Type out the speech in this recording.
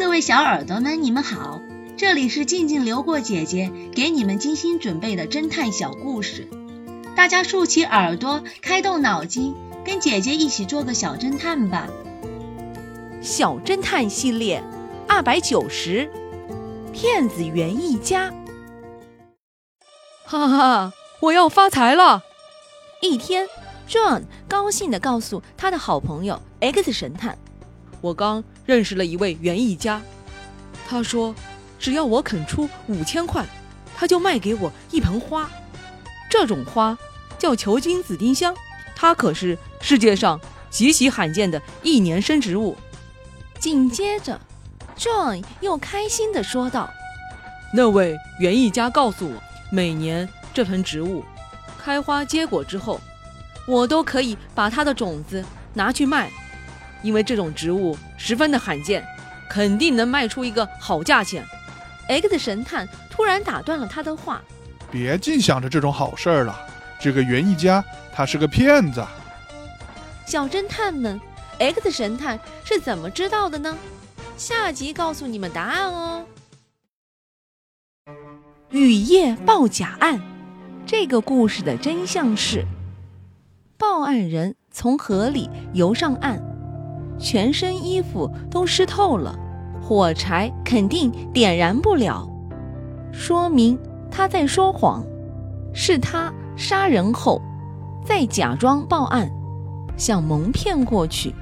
各位小耳朵们，你们好，这里是静静流过姐姐给你们精心准备的侦探小故事，大家竖起耳朵，开动脑筋，跟姐姐一起做个小侦探吧。小侦探系列二百九十，骗子园一家。哈哈，我要发财了！一天，John 高兴地告诉他的好朋友 X 神探。我刚认识了一位园艺家，他说，只要我肯出五千块，他就卖给我一盆花。这种花叫球茎紫丁香，它可是世界上极其罕见的一年生植物。紧接着，John 又开心地说道：“那位园艺家告诉我，每年这盆植物开花结果之后，我都可以把它的种子拿去卖。”因为这种植物十分的罕见，肯定能卖出一个好价钱。X 神探突然打断了他的话：“别净想着这种好事儿了，这个园艺家他是个骗子。”小侦探们，X 神探是怎么知道的呢？下集告诉你们答案哦。雨夜报假案，这个故事的真相是：报案人从河里游上岸。全身衣服都湿透了，火柴肯定点燃不了，说明他在说谎。是他杀人后，再假装报案，想蒙骗过去。